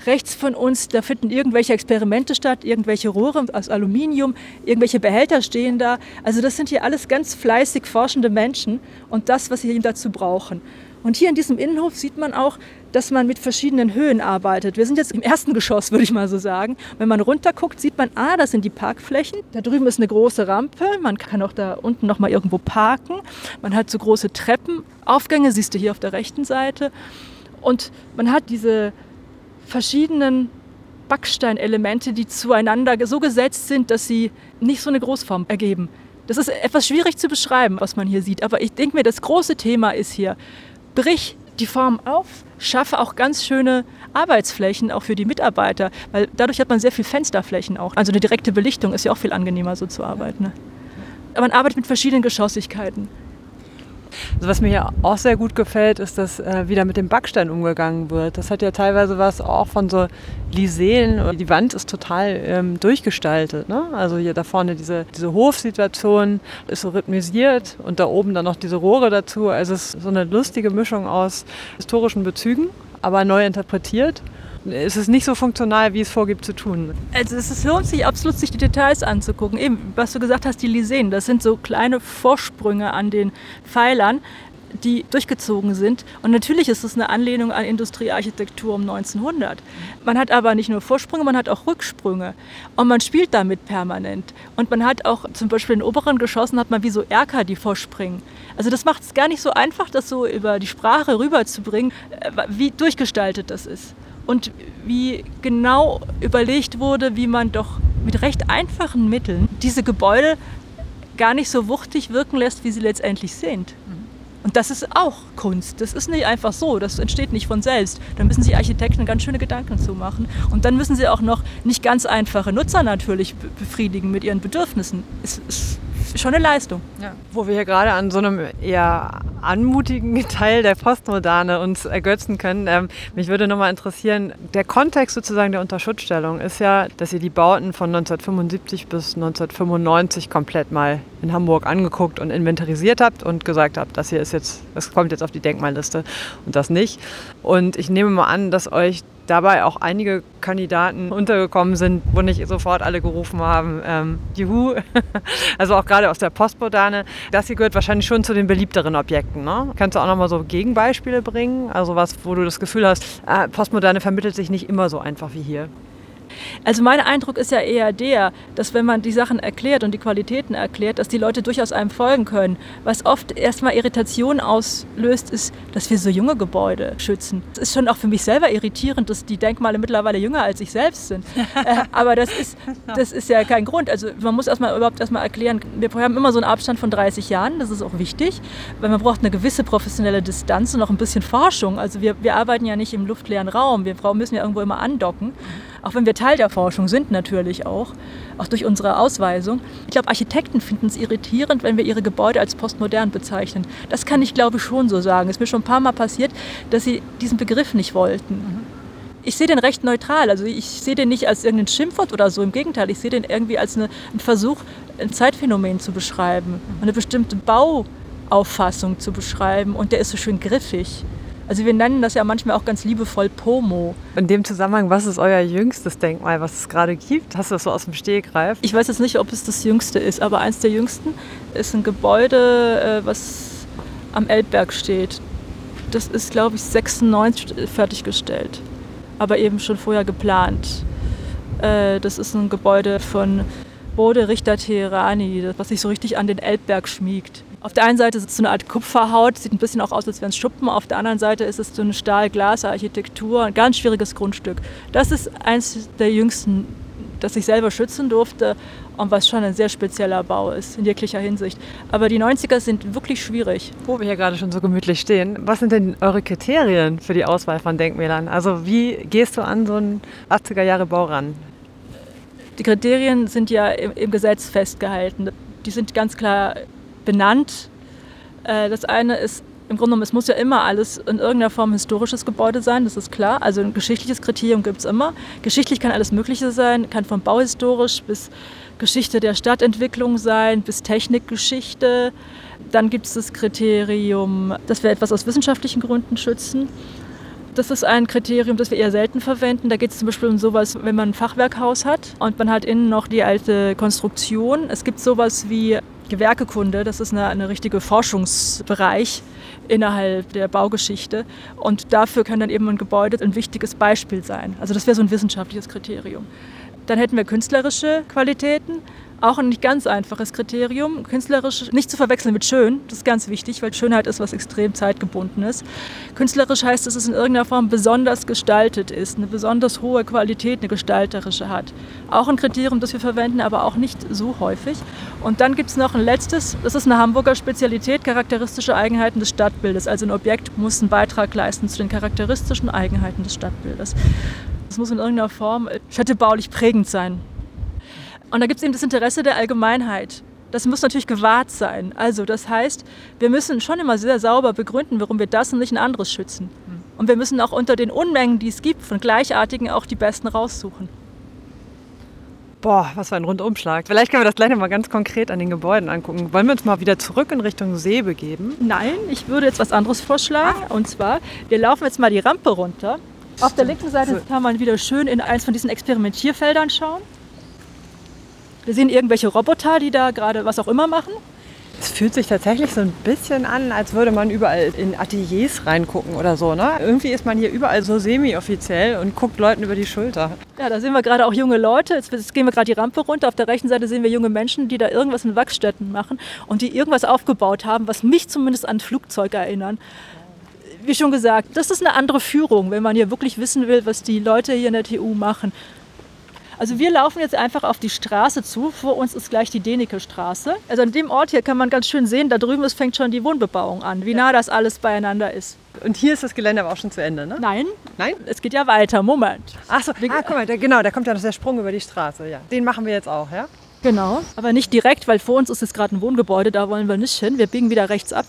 Rechts von uns, da finden irgendwelche Experimente statt, irgendwelche Rohre aus Aluminium, irgendwelche Behälter stehen da. Also das sind hier alles ganz fleißig forschende Menschen und das, was sie dazu brauchen. Und hier in diesem Innenhof sieht man auch, dass man mit verschiedenen Höhen arbeitet. Wir sind jetzt im ersten Geschoss, würde ich mal so sagen. Wenn man runterguckt, sieht man, ah, das sind die Parkflächen. Da drüben ist eine große Rampe. Man kann auch da unten noch mal irgendwo parken. Man hat so große Treppenaufgänge, siehst du hier auf der rechten Seite. Und man hat diese verschiedenen Backsteinelemente, die zueinander so gesetzt sind, dass sie nicht so eine Großform ergeben. Das ist etwas schwierig zu beschreiben, was man hier sieht. Aber ich denke mir, das große Thema ist hier, brich die Form auf, schaffe auch ganz schöne Arbeitsflächen auch für die Mitarbeiter, weil dadurch hat man sehr viel Fensterflächen auch. Also eine direkte Belichtung ist ja auch viel angenehmer so zu arbeiten. Ne? Man arbeitet mit verschiedenen Geschossigkeiten. Also was mir hier auch sehr gut gefällt, ist, dass äh, wieder mit dem Backstein umgegangen wird. Das hat ja teilweise was auch von so Liseen. Die Wand ist total ähm, durchgestaltet. Ne? Also hier da vorne diese, diese Hofsituation ist so rhythmisiert und da oben dann noch diese Rohre dazu. Also es ist so eine lustige Mischung aus historischen Bezügen, aber neu interpretiert es ist nicht so funktional, wie es vorgibt zu tun. Also es lohnt sich absolut, sich die Details anzugucken. Eben, was du gesagt hast, die Liseen, das sind so kleine Vorsprünge an den Pfeilern, die durchgezogen sind. Und natürlich ist es eine Anlehnung an Industriearchitektur um 1900. Man hat aber nicht nur Vorsprünge, man hat auch Rücksprünge. Und man spielt damit permanent. Und man hat auch zum Beispiel in oberen Geschossen hat man wie so Erker, die vorspringen. Also das macht es gar nicht so einfach, das so über die Sprache rüberzubringen, äh, wie durchgestaltet das ist und wie genau überlegt wurde, wie man doch mit recht einfachen Mitteln diese Gebäude gar nicht so wuchtig wirken lässt, wie sie letztendlich sind. Und das ist auch Kunst. Das ist nicht einfach so. Das entsteht nicht von selbst. Da müssen sich Architekten ganz schöne Gedanken zu machen. Und dann müssen sie auch noch nicht ganz einfache Nutzer natürlich befriedigen mit ihren Bedürfnissen. Es ist schon eine Leistung. Ja. Wo wir hier gerade an so einem eher anmutigen Teil der Postmoderne uns ergötzen können. Ähm, mich würde nochmal interessieren, der Kontext sozusagen der Unterschutzstellung ist ja, dass ihr die Bauten von 1975 bis 1995 komplett mal in Hamburg angeguckt und inventarisiert habt und gesagt habt, das hier ist jetzt, das kommt jetzt auf die Denkmalliste und das nicht. Und ich nehme mal an, dass euch dabei auch einige Kandidaten untergekommen sind, wo nicht sofort alle gerufen haben, ähm, juhu, also auch gerade aus der Postmoderne. Das hier gehört wahrscheinlich schon zu den beliebteren Objekten. Ne? Kannst du auch nochmal so Gegenbeispiele bringen? Also was, wo du das Gefühl hast, äh, Postmoderne vermittelt sich nicht immer so einfach wie hier. Also mein Eindruck ist ja eher der, dass wenn man die Sachen erklärt und die Qualitäten erklärt, dass die Leute durchaus einem folgen können. Was oft erstmal Irritation auslöst, ist, dass wir so junge Gebäude schützen. Es ist schon auch für mich selber irritierend, dass die Denkmale mittlerweile jünger als ich selbst sind. äh, aber das ist, das ist ja kein Grund. Also man muss erstmal überhaupt erstmal erklären, wir haben immer so einen Abstand von 30 Jahren, das ist auch wichtig, weil man braucht eine gewisse professionelle Distanz und auch ein bisschen Forschung. Also wir, wir arbeiten ja nicht im luftleeren Raum, wir müssen ja irgendwo immer andocken auch wenn wir Teil der Forschung sind natürlich auch, auch durch unsere Ausweisung. Ich glaube, Architekten finden es irritierend, wenn wir ihre Gebäude als postmodern bezeichnen. Das kann ich, glaube ich, schon so sagen. Es ist mir schon ein paar Mal passiert, dass sie diesen Begriff nicht wollten. Ich sehe den recht neutral. Also ich sehe den nicht als irgendein Schimpfwort oder so. Im Gegenteil, ich sehe den irgendwie als eine, einen Versuch, ein Zeitphänomen zu beschreiben, eine bestimmte Bauauffassung zu beschreiben. Und der ist so schön griffig. Also wir nennen das ja manchmal auch ganz liebevoll Pomo. In dem Zusammenhang, was ist euer jüngstes Denkmal, was es gerade gibt? Hast du das so aus dem Stehgreif? Ich weiß jetzt nicht, ob es das jüngste ist, aber eins der jüngsten ist ein Gebäude, äh, was am Elbberg steht. Das ist, glaube ich, 96 fertiggestellt, aber eben schon vorher geplant. Äh, das ist ein Gebäude von Bode Richter Teherani, was sich so richtig an den Elbberg schmiegt. Auf der einen Seite ist es so eine Art Kupferhaut, sieht ein bisschen auch aus, als wären es Schuppen. Auf der anderen Seite ist es so eine Stahl-Glas-Architektur, ein ganz schwieriges Grundstück. Das ist eins der jüngsten, das ich selber schützen durfte und was schon ein sehr spezieller Bau ist in jeglicher Hinsicht. Aber die 90er sind wirklich schwierig. Wo wir hier gerade schon so gemütlich stehen, was sind denn eure Kriterien für die Auswahl von Denkmälern? Also wie gehst du an so einen 80er-Jahre-Bau ran? Die Kriterien sind ja im, im Gesetz festgehalten. Die sind ganz klar benannt. Äh, das eine ist im Grunde genommen, es muss ja immer alles in irgendeiner Form historisches Gebäude sein, das ist klar. Also ein geschichtliches Kriterium gibt es immer. Geschichtlich kann alles Mögliche sein, kann von bauhistorisch bis Geschichte der Stadtentwicklung sein, bis Technikgeschichte. Dann gibt es das Kriterium, dass wir etwas aus wissenschaftlichen Gründen schützen. Das ist ein Kriterium, das wir eher selten verwenden. Da geht es zum Beispiel um sowas, wenn man ein Fachwerkhaus hat und man hat innen noch die alte Konstruktion. Es gibt sowas wie Gewerkekunde, das ist eine, eine richtige Forschungsbereich innerhalb der Baugeschichte. Und dafür kann dann eben ein Gebäude ein wichtiges Beispiel sein. Also das wäre so ein wissenschaftliches Kriterium. Dann hätten wir künstlerische Qualitäten. Auch ein nicht ganz einfaches Kriterium. Künstlerisch nicht zu verwechseln mit schön, das ist ganz wichtig, weil Schönheit ist was extrem zeitgebundenes. Künstlerisch heißt, dass es in irgendeiner Form besonders gestaltet ist, eine besonders hohe Qualität, eine gestalterische hat. Auch ein Kriterium, das wir verwenden, aber auch nicht so häufig. Und dann gibt es noch ein letztes, das ist eine Hamburger Spezialität, charakteristische Eigenheiten des Stadtbildes. Also ein Objekt muss einen Beitrag leisten zu den charakteristischen Eigenheiten des Stadtbildes. Es muss in irgendeiner Form städtebaulich prägend sein. Und da gibt es eben das Interesse der Allgemeinheit. Das muss natürlich gewahrt sein. Also das heißt, wir müssen schon immer sehr sauber begründen, warum wir das und nicht ein anderes schützen. Und wir müssen auch unter den Unmengen, die es gibt, von Gleichartigen auch die besten raussuchen. Boah, was für ein Rundumschlag. Vielleicht können wir das gleich noch mal ganz konkret an den Gebäuden angucken. Wollen wir uns mal wieder zurück in Richtung See begeben? Nein, ich würde jetzt was anderes vorschlagen. Und zwar, wir laufen jetzt mal die Rampe runter. Auf der linken Seite kann man wieder schön in eins von diesen Experimentierfeldern schauen. Wir sehen irgendwelche Roboter, die da gerade was auch immer machen. Es fühlt sich tatsächlich so ein bisschen an, als würde man überall in Ateliers reingucken oder so. Ne? Irgendwie ist man hier überall so semi-offiziell und guckt Leuten über die Schulter. Ja, da sehen wir gerade auch junge Leute. Jetzt, jetzt gehen wir gerade die Rampe runter. Auf der rechten Seite sehen wir junge Menschen, die da irgendwas in Wachsstätten machen und die irgendwas aufgebaut haben, was mich zumindest an Flugzeug erinnern. Wie schon gesagt, das ist eine andere Führung, wenn man hier wirklich wissen will, was die Leute hier in der TU machen. Also wir laufen jetzt einfach auf die Straße zu. Vor uns ist gleich die Denike Straße. Also an dem Ort hier kann man ganz schön sehen, da drüben ist, fängt schon die Wohnbebauung an, wie nah das alles beieinander ist. Und hier ist das Gelände aber auch schon zu Ende, ne? Nein. Nein? Es geht ja weiter. Moment. Ach so, ah, guck mal, da, genau, da kommt ja noch der Sprung über die Straße. Ja. Den machen wir jetzt auch, ja? Genau, aber nicht direkt, weil vor uns ist jetzt gerade ein Wohngebäude, da wollen wir nicht hin. Wir biegen wieder rechts ab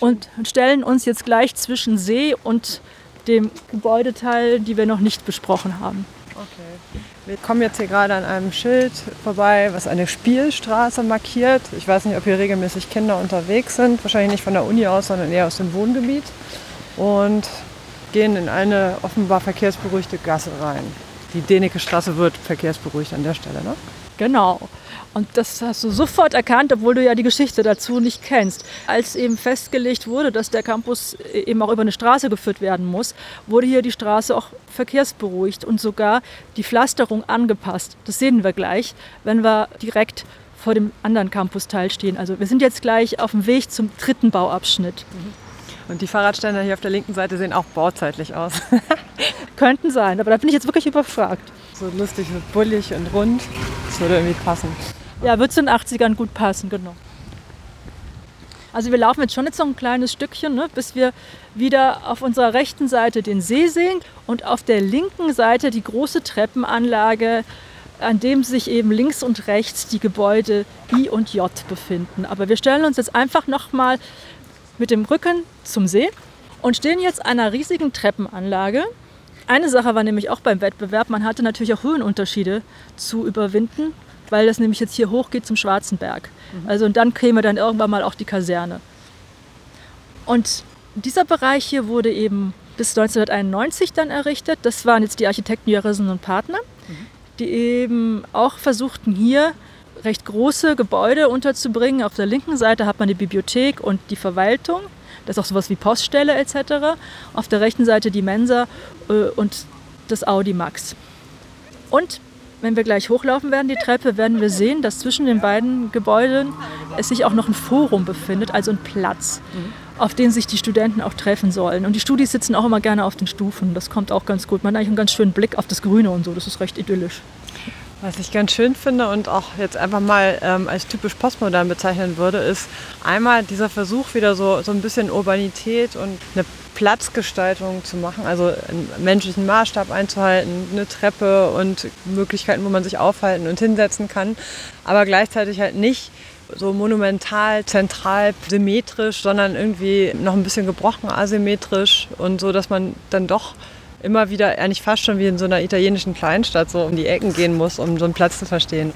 und stellen uns jetzt gleich zwischen See und dem Gebäudeteil, die wir noch nicht besprochen haben. Okay. Wir kommen jetzt hier gerade an einem Schild vorbei, was eine Spielstraße markiert. Ich weiß nicht, ob hier regelmäßig Kinder unterwegs sind. Wahrscheinlich nicht von der Uni aus, sondern eher aus dem Wohngebiet. Und gehen in eine offenbar verkehrsberuhigte Gasse rein. Die Deneke Straße wird verkehrsberuhigt an der Stelle, ne? Genau. Und das hast du sofort erkannt, obwohl du ja die Geschichte dazu nicht kennst. Als eben festgelegt wurde, dass der Campus eben auch über eine Straße geführt werden muss, wurde hier die Straße auch verkehrsberuhigt und sogar die Pflasterung angepasst. Das sehen wir gleich, wenn wir direkt vor dem anderen Campusteil stehen. Also wir sind jetzt gleich auf dem Weg zum dritten Bauabschnitt. Und die Fahrradständer hier auf der linken Seite sehen auch bauzeitlich aus. Könnten sein, aber da bin ich jetzt wirklich überfragt. So lustig, so bullig und rund. Das würde irgendwie passen. Ja, wird zu den 80ern gut passen, genau. Also wir laufen jetzt schon jetzt noch ein kleines Stückchen, ne, bis wir wieder auf unserer rechten Seite den See sehen und auf der linken Seite die große Treppenanlage, an dem sich eben links und rechts die Gebäude I und J befinden. Aber wir stellen uns jetzt einfach nochmal mit dem Rücken zum See und stehen jetzt einer riesigen Treppenanlage. Eine Sache war nämlich auch beim Wettbewerb, man hatte natürlich auch Höhenunterschiede zu überwinden weil das nämlich jetzt hier hoch geht zum Schwarzenberg. Mhm. Also und dann käme dann irgendwann mal auch die Kaserne. Und dieser Bereich hier wurde eben bis 1991 dann errichtet. Das waren jetzt die Architekten Jörresen und Partner, mhm. die eben auch versuchten hier recht große Gebäude unterzubringen. Auf der linken Seite hat man die Bibliothek und die Verwaltung. Das ist auch sowas wie Poststelle etc. Auf der rechten Seite die Mensa äh, und das Audi Max. Und wenn wir gleich hochlaufen werden, die Treppe, werden wir sehen, dass zwischen den beiden Gebäuden es sich auch noch ein Forum befindet, also ein Platz, auf den sich die Studenten auch treffen sollen. Und die Studis sitzen auch immer gerne auf den Stufen. Das kommt auch ganz gut. Man hat eigentlich einen ganz schönen Blick auf das Grüne und so. Das ist recht idyllisch. Was ich ganz schön finde und auch jetzt einfach mal ähm, als typisch postmodern bezeichnen würde, ist einmal dieser Versuch, wieder so, so ein bisschen Urbanität und eine Platzgestaltung zu machen, also einen menschlichen Maßstab einzuhalten, eine Treppe und Möglichkeiten, wo man sich aufhalten und hinsetzen kann, aber gleichzeitig halt nicht so monumental, zentral, symmetrisch, sondern irgendwie noch ein bisschen gebrochen, asymmetrisch und so, dass man dann doch immer wieder eigentlich fast schon wie in so einer italienischen Kleinstadt so um die Ecken gehen muss, um so einen Platz zu verstehen.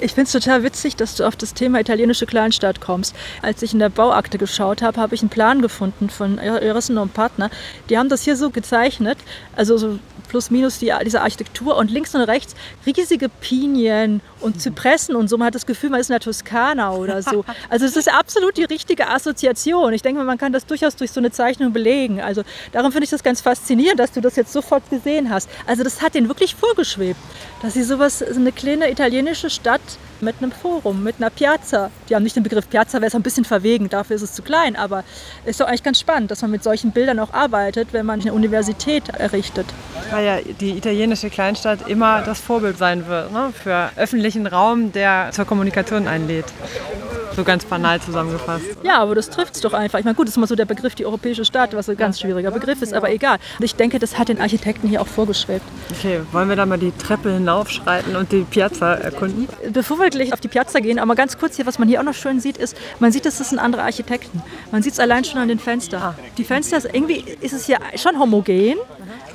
Ich finde es total witzig, dass du auf das Thema italienische Kleinstadt kommst. Als ich in der Bauakte geschaut habe, habe ich einen Plan gefunden von Erissen und Partner. Die haben das hier so gezeichnet, also so plus minus die, diese Architektur und links und rechts riesige Pinien und Zypressen und so. Man hat das Gefühl, man ist in der Toskana oder so. Also es ist absolut die richtige Assoziation. Ich denke, man kann das durchaus durch so eine Zeichnung belegen. Also darum finde ich das ganz faszinierend, dass du das jetzt sofort gesehen hast. Also das hat denen wirklich vorgeschwebt, dass sie sowas, so eine kleine italienische Stadt mit einem Forum, mit einer Piazza. Die haben nicht den Begriff Piazza, wäre es ein bisschen verwegen, dafür ist es zu klein, aber es ist doch eigentlich ganz spannend, dass man mit solchen Bildern auch arbeitet, wenn man eine Universität errichtet. Weil ja die italienische Kleinstadt immer das Vorbild sein wird ne? für öffentlichen Raum, der zur Kommunikation einlädt. So ganz banal zusammengefasst. Ja, aber das trifft es doch einfach. Ich meine, gut, das ist immer so der Begriff die europäische Stadt, was ein ganz schwieriger Begriff ist, aber egal. Und ich denke, das hat den Architekten hier auch vorgeschwebt. Okay, wollen wir da mal die Treppe hinaufschreiten und die Piazza erkunden? Bevor wir gleich auf die Piazza gehen, aber ganz kurz hier, was man hier auch noch schön sieht, ist, man sieht, das sind andere Architekten. Man sieht es allein schon an den Fenstern. Ah. Die Fenster, irgendwie ist es hier schon homogen,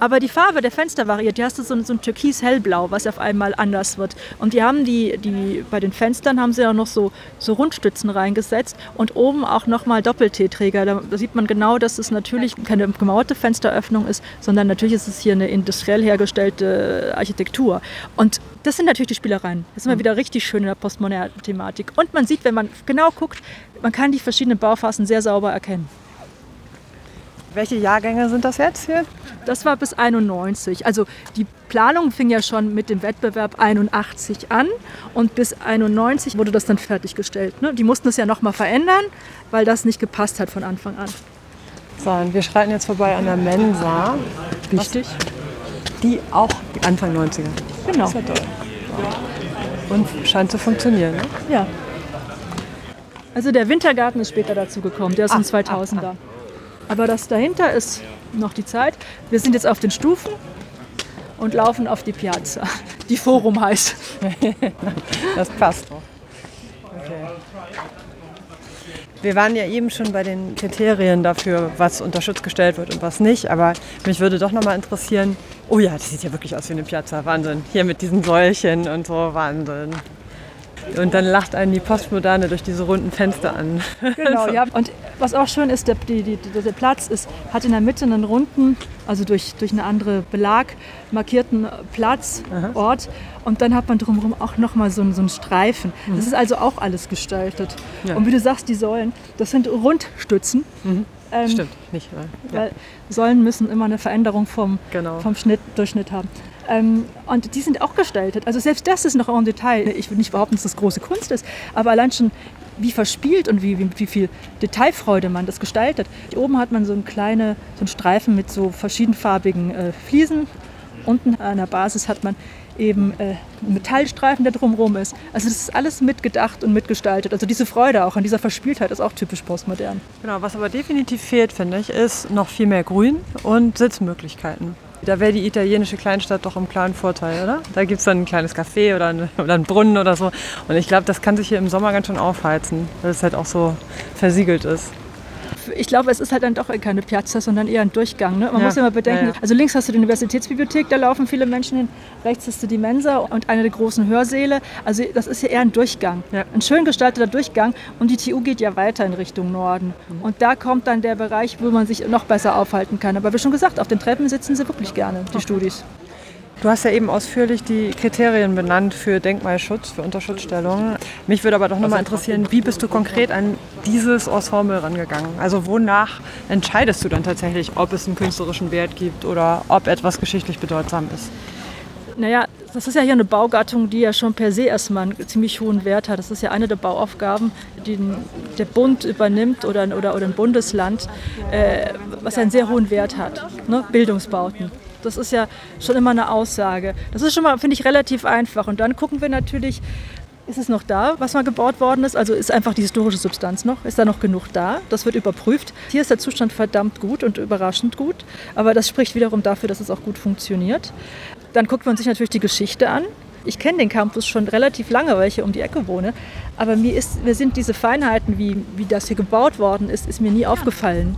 aber die Farbe der Fenster variiert. Hier hast du so ein, so ein türkis-hellblau, was auf einmal anders wird. Und die haben die, die, bei den Fenstern haben sie auch noch so, so Rundstützen reingesetzt und oben auch nochmal Doppel-T-Träger. Da, da, sieht man genau, dass es natürlich keine gemauerte Fensteröffnung ist, sondern natürlich ist es hier eine industriell hergestellte Architektur. Und das sind natürlich die Spielereien. Das ist immer wieder richtig schön in der postmodernen Thematik. Und man sieht, wenn man genau guckt, man kann die verschiedenen Bauphasen sehr sauber erkennen. Welche Jahrgänge sind das jetzt hier? Das war bis 91. Also die Planung fing ja schon mit dem Wettbewerb 81 an und bis 91 wurde das dann fertiggestellt. Ne? Die mussten es ja nochmal verändern, weil das nicht gepasst hat von Anfang an. So, und wir schreiten jetzt vorbei an der Mensa. Wichtig. Die auch Anfang 90er. Genau. Ja und scheint zu funktionieren. Ne? Ja. Also der Wintergarten ist später dazu gekommen, der ist in 2000er. Ach, ach. Aber das dahinter ist noch die Zeit. Wir sind jetzt auf den Stufen und laufen auf die Piazza, die Forum heißt. das passt. Okay. Wir waren ja eben schon bei den Kriterien dafür, was unter Schutz gestellt wird und was nicht. Aber mich würde doch noch mal interessieren. Oh ja, das sieht ja wirklich aus wie eine Piazza. Wahnsinn. Hier mit diesen Säulchen und so. Wahnsinn. Und dann lacht einen die Postmoderne durch diese runden Fenster an. Genau, ja. Und was auch schön ist, der, die, die, der Platz ist, hat in der Mitte einen runden, also durch, durch eine andere Belag markierten Platz, Aha. Ort. Und dann hat man drumherum auch nochmal so, so einen Streifen. Mhm. Das ist also auch alles gestaltet. Ja. Und wie du sagst, die Säulen, das sind Rundstützen. Mhm. Ähm, Stimmt, nicht. Ja. Weil Säulen müssen immer eine Veränderung vom, genau. vom Schnitt, Durchschnitt haben. Ähm, und die sind auch gestaltet. Also selbst das ist noch ein Detail. Ich will nicht behaupten, dass das große Kunst ist, aber allein schon wie verspielt und wie, wie, wie, viel Detailfreude man das gestaltet. Hier oben hat man so, eine kleine, so einen Streifen mit so verschiedenfarbigen äh, Fliesen. Unten an der Basis hat man eben äh, einen Metallstreifen, der drumherum ist. Also das ist alles mitgedacht und mitgestaltet. Also diese Freude auch an dieser Verspieltheit ist auch typisch postmodern. Genau, was aber definitiv fehlt, finde ich, ist noch viel mehr Grün und Sitzmöglichkeiten. Da wäre die italienische Kleinstadt doch im klaren Vorteil, oder? Da gibt es dann ein kleines Café oder, eine, oder einen Brunnen oder so. Und ich glaube, das kann sich hier im Sommer ganz schön aufheizen, weil es halt auch so versiegelt ist ich glaube, es ist halt dann doch keine Piazza, sondern eher ein Durchgang. Ne? Man ja. muss ja mal bedenken, ja, also links hast du die Universitätsbibliothek, da laufen viele Menschen hin, rechts hast du die Mensa und eine der großen Hörsäle. Also das ist ja eher ein Durchgang, ein schön gestalteter Durchgang und die TU geht ja weiter in Richtung Norden. Mhm. Und da kommt dann der Bereich, wo man sich noch besser aufhalten kann. Aber wie schon gesagt, auf den Treppen sitzen sie wirklich gerne, die. Studis. Du hast ja eben ausführlich die Kriterien benannt für Denkmalschutz, für Unterschutzstellungen. Mich würde aber doch nochmal interessieren, wie bist du konkret an dieses Ensemble rangegangen? Also wonach entscheidest du dann tatsächlich, ob es einen künstlerischen Wert gibt oder ob etwas geschichtlich bedeutsam ist? Naja, das ist ja hier eine Baugattung, die ja schon per se erstmal einen ziemlich hohen Wert hat. Das ist ja eine der Bauaufgaben, die der Bund übernimmt oder, oder, oder ein Bundesland, äh, was einen sehr hohen Wert hat. Ne? Bildungsbauten. Das ist ja schon immer eine Aussage. Das ist schon mal, finde ich, relativ einfach. Und dann gucken wir natürlich, ist es noch da, was mal gebaut worden ist? Also ist einfach die historische Substanz noch? Ist da noch genug da? Das wird überprüft. Hier ist der Zustand verdammt gut und überraschend gut. Aber das spricht wiederum dafür, dass es auch gut funktioniert. Dann guckt man sich natürlich die Geschichte an. Ich kenne den Campus schon relativ lange, weil ich hier um die Ecke wohne. Aber mir, ist, mir sind diese Feinheiten, wie, wie das hier gebaut worden ist, ist mir nie aufgefallen.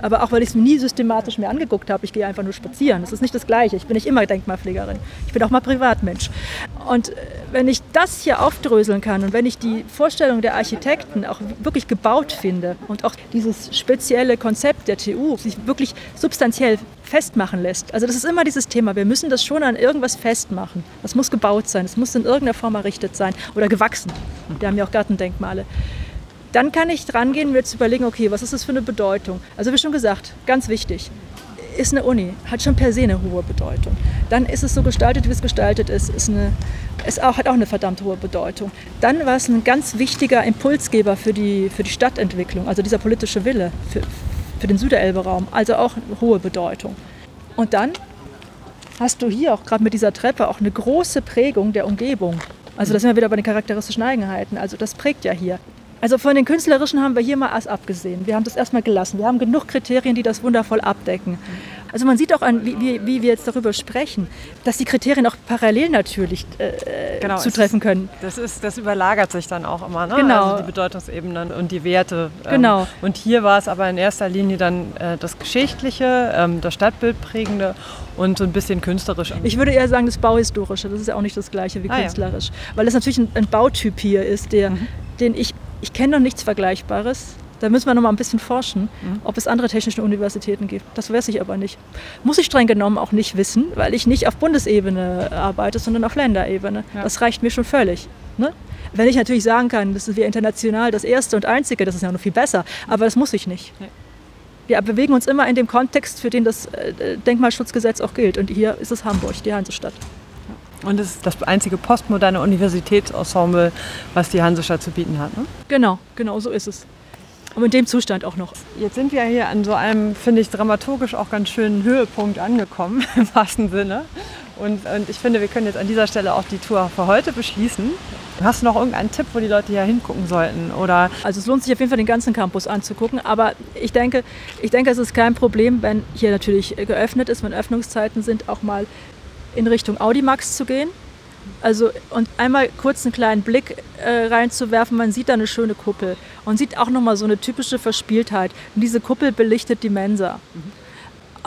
Aber auch weil ich es mir nie systematisch mehr angeguckt habe. Ich gehe einfach nur spazieren. Das ist nicht das Gleiche. Ich bin nicht immer Denkmalpflegerin. Ich bin auch mal Privatmensch. Und äh, wenn ich das hier aufdröseln kann und wenn ich die Vorstellung der Architekten auch wirklich gebaut finde und auch dieses spezielle Konzept der TU sich wirklich substanziell festmachen lässt. Also das ist immer dieses Thema, wir müssen das schon an irgendwas festmachen. Das muss gebaut sein, es muss in irgendeiner Form errichtet sein oder gewachsen. Wir haben ja auch Gartendenkmale. Dann kann ich dran gehen und mir zu überlegen, okay, was ist das für eine Bedeutung? Also wie schon gesagt, ganz wichtig, ist eine Uni, hat schon per se eine hohe Bedeutung. Dann ist es so gestaltet, wie es gestaltet ist, ist eine, ist auch, hat auch eine verdammt hohe Bedeutung. Dann war es ein ganz wichtiger Impulsgeber für die, für die Stadtentwicklung, also dieser politische Wille für, für den Süderelbe-Raum, also auch eine hohe Bedeutung. Und dann hast du hier auch gerade mit dieser Treppe auch eine große Prägung der Umgebung. Also da sind wir wieder bei den charakteristischen Eigenheiten. Also das prägt ja hier. Also von den künstlerischen haben wir hier mal abgesehen. Wir haben das erstmal gelassen. Wir haben genug Kriterien, die das wundervoll abdecken. Also man sieht auch an, wie, wie, wie wir jetzt darüber sprechen, dass die Kriterien auch parallel natürlich äh, genau, zutreffen können. Das, ist, das überlagert sich dann auch immer, ne? Genau. Also die Bedeutungsebenen und die Werte. Ähm, genau. Und hier war es aber in erster Linie dann äh, das Geschichtliche, ähm, das Stadtbildprägende und so ein bisschen künstlerisch. Ich würde eher sagen das Bauhistorische. Das ist ja auch nicht das Gleiche wie ah, künstlerisch. Ja. Weil das natürlich ein, ein, Bautyp hier ist, der, mhm. den ich ich kenne noch nichts Vergleichbares. Da müssen wir noch mal ein bisschen forschen, mhm. ob es andere technische Universitäten gibt. Das weiß ich aber nicht. Muss ich streng genommen auch nicht wissen, weil ich nicht auf Bundesebene arbeite, sondern auf Länderebene. Ja. Das reicht mir schon völlig. Ne? Wenn ich natürlich sagen kann, das ist wir international das erste und einzige, das ist ja noch viel besser. Aber das muss ich nicht. Wir bewegen uns immer in dem Kontext, für den das äh, Denkmalschutzgesetz auch gilt. Und hier ist es Hamburg, die Hansestadt. Und es ist das einzige postmoderne Universitätsensemble, was die Hansestadt zu bieten hat. Ne? Genau, genau so ist es. Und in dem Zustand auch noch. Jetzt sind wir hier an so einem, finde ich, dramaturgisch auch ganz schönen Höhepunkt angekommen, im wahrsten Sinne. Und, und, ich finde, wir können jetzt an dieser Stelle auch die Tour für heute beschließen. Hast du noch irgendeinen Tipp, wo die Leute hier hingucken sollten? Oder? Also es lohnt sich auf jeden Fall den ganzen Campus anzugucken, aber ich denke, ich denke, es ist kein Problem, wenn hier natürlich geöffnet ist, wenn Öffnungszeiten sind, auch mal in Richtung Audimax zu gehen. Also und einmal kurz einen kleinen Blick äh, reinzuwerfen, man sieht da eine schöne Kuppel und sieht auch nochmal so eine typische Verspieltheit. Und diese Kuppel belichtet die Mensa. Mhm.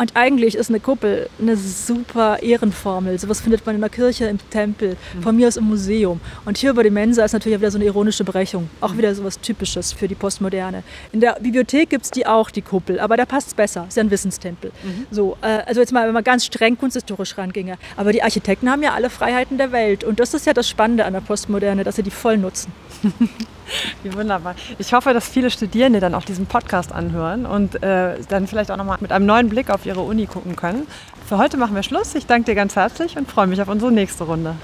Und eigentlich ist eine Kuppel eine super Ehrenformel. Sowas findet man in der Kirche, im Tempel, mhm. von mir aus im Museum. Und hier über die Mensa ist natürlich wieder so eine ironische Brechung. Auch mhm. wieder sowas Typisches für die Postmoderne. In der Bibliothek gibt es die auch, die Kuppel, aber da passt es besser. Ist ja ein Wissenstempel. Mhm. So, äh, also jetzt mal, wenn man ganz streng kunsthistorisch ranginge. Aber die Architekten haben ja alle Freiheiten der Welt. Und das ist ja das Spannende an der Postmoderne, dass sie die voll nutzen. Wie wunderbar. Ich hoffe, dass viele Studierende dann auch diesen Podcast anhören und äh, dann vielleicht auch nochmal mit einem neuen Blick auf ihre Uni gucken können. Für heute machen wir Schluss. Ich danke dir ganz herzlich und freue mich auf unsere nächste Runde.